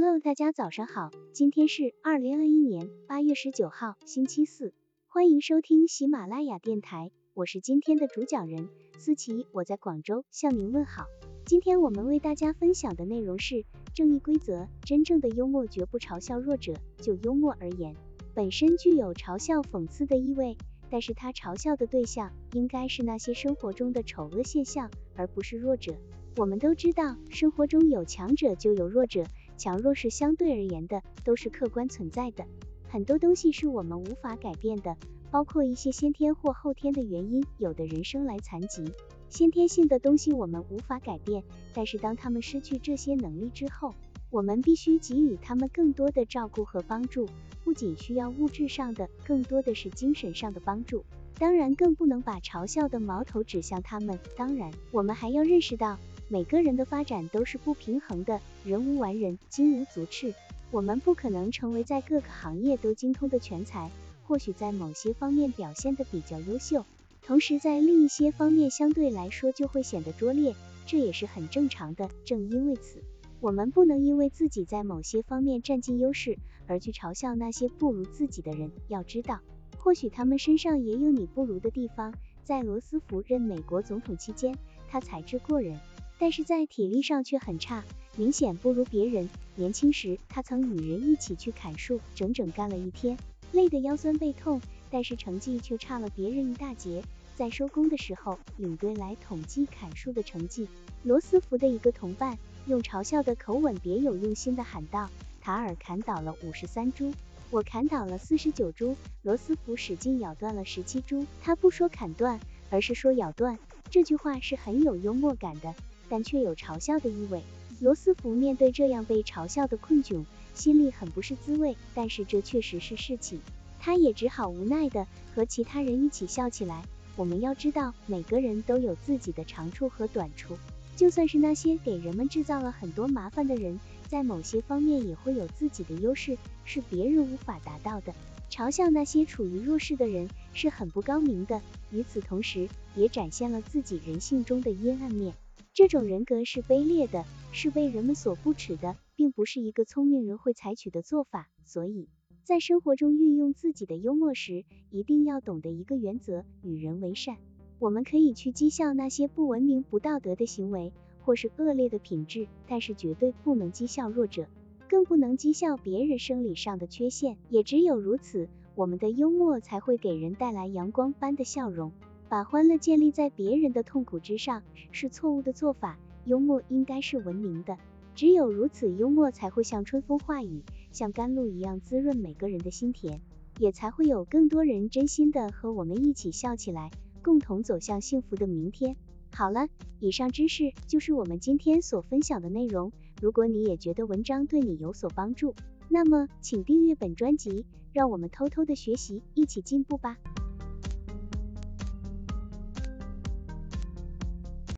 Hello，大家早上好，今天是二零二一年八月十九号，星期四，欢迎收听喜马拉雅电台，我是今天的主讲人思琪，我在广州向您问好。今天我们为大家分享的内容是正义规则，真正的幽默绝不嘲笑弱者。就幽默而言，本身具有嘲笑讽刺的意味，但是他嘲笑的对象应该是那些生活中的丑恶现象，而不是弱者。我们都知道，生活中有强者就有弱者。强弱是相对而言的，都是客观存在的。很多东西是我们无法改变的，包括一些先天或后天的原因。有的人生来残疾，先天性的东西我们无法改变，但是当他们失去这些能力之后，我们必须给予他们更多的照顾和帮助。不仅需要物质上的，更多的是精神上的帮助。当然，更不能把嘲笑的矛头指向他们。当然，我们还要认识到。每个人的发展都是不平衡的，人无完人，金无足赤。我们不可能成为在各个行业都精通的全才，或许在某些方面表现的比较优秀，同时在另一些方面相对来说就会显得拙劣，这也是很正常的。正因为此，我们不能因为自己在某些方面占尽优势，而去嘲笑那些不如自己的人。要知道，或许他们身上也有你不如的地方。在罗斯福任美国总统期间，他才智过人。但是在体力上却很差，明显不如别人。年轻时，他曾与人一起去砍树，整整干了一天，累得腰酸背痛，但是成绩却差了别人一大截。在收工的时候，领队来统计砍树的成绩，罗斯福的一个同伴用嘲笑的口吻，别有用心的喊道：“塔尔砍倒了五十三株，我砍倒了四十九株，罗斯福使劲咬断了十七株。”他不说砍断，而是说咬断。这句话是很有幽默感的。但却有嘲笑的意味。罗斯福面对这样被嘲笑的困窘，心里很不是滋味。但是这确实是事情，他也只好无奈的和其他人一起笑起来。我们要知道，每个人都有自己的长处和短处，就算是那些给人们制造了很多麻烦的人，在某些方面也会有自己的优势，是别人无法达到的。嘲笑那些处于弱势的人是很不高明的，与此同时，也展现了自己人性中的阴暗面。这种人格是卑劣的，是被人们所不耻的，并不是一个聪明人会采取的做法。所以，在生活中运用自己的幽默时，一定要懂得一个原则：与人为善。我们可以去讥笑那些不文明、不道德的行为，或是恶劣的品质，但是绝对不能讥笑弱者，更不能讥笑别人生理上的缺陷。也只有如此，我们的幽默才会给人带来阳光般的笑容。把欢乐建立在别人的痛苦之上是错误的做法。幽默应该是文明的，只有如此，幽默才会像春风化雨，像甘露一样滋润每个人的心田，也才会有更多人真心的和我们一起笑起来，共同走向幸福的明天。好了，以上知识就是我们今天所分享的内容。如果你也觉得文章对你有所帮助，那么请订阅本专辑，让我们偷偷的学习，一起进步吧。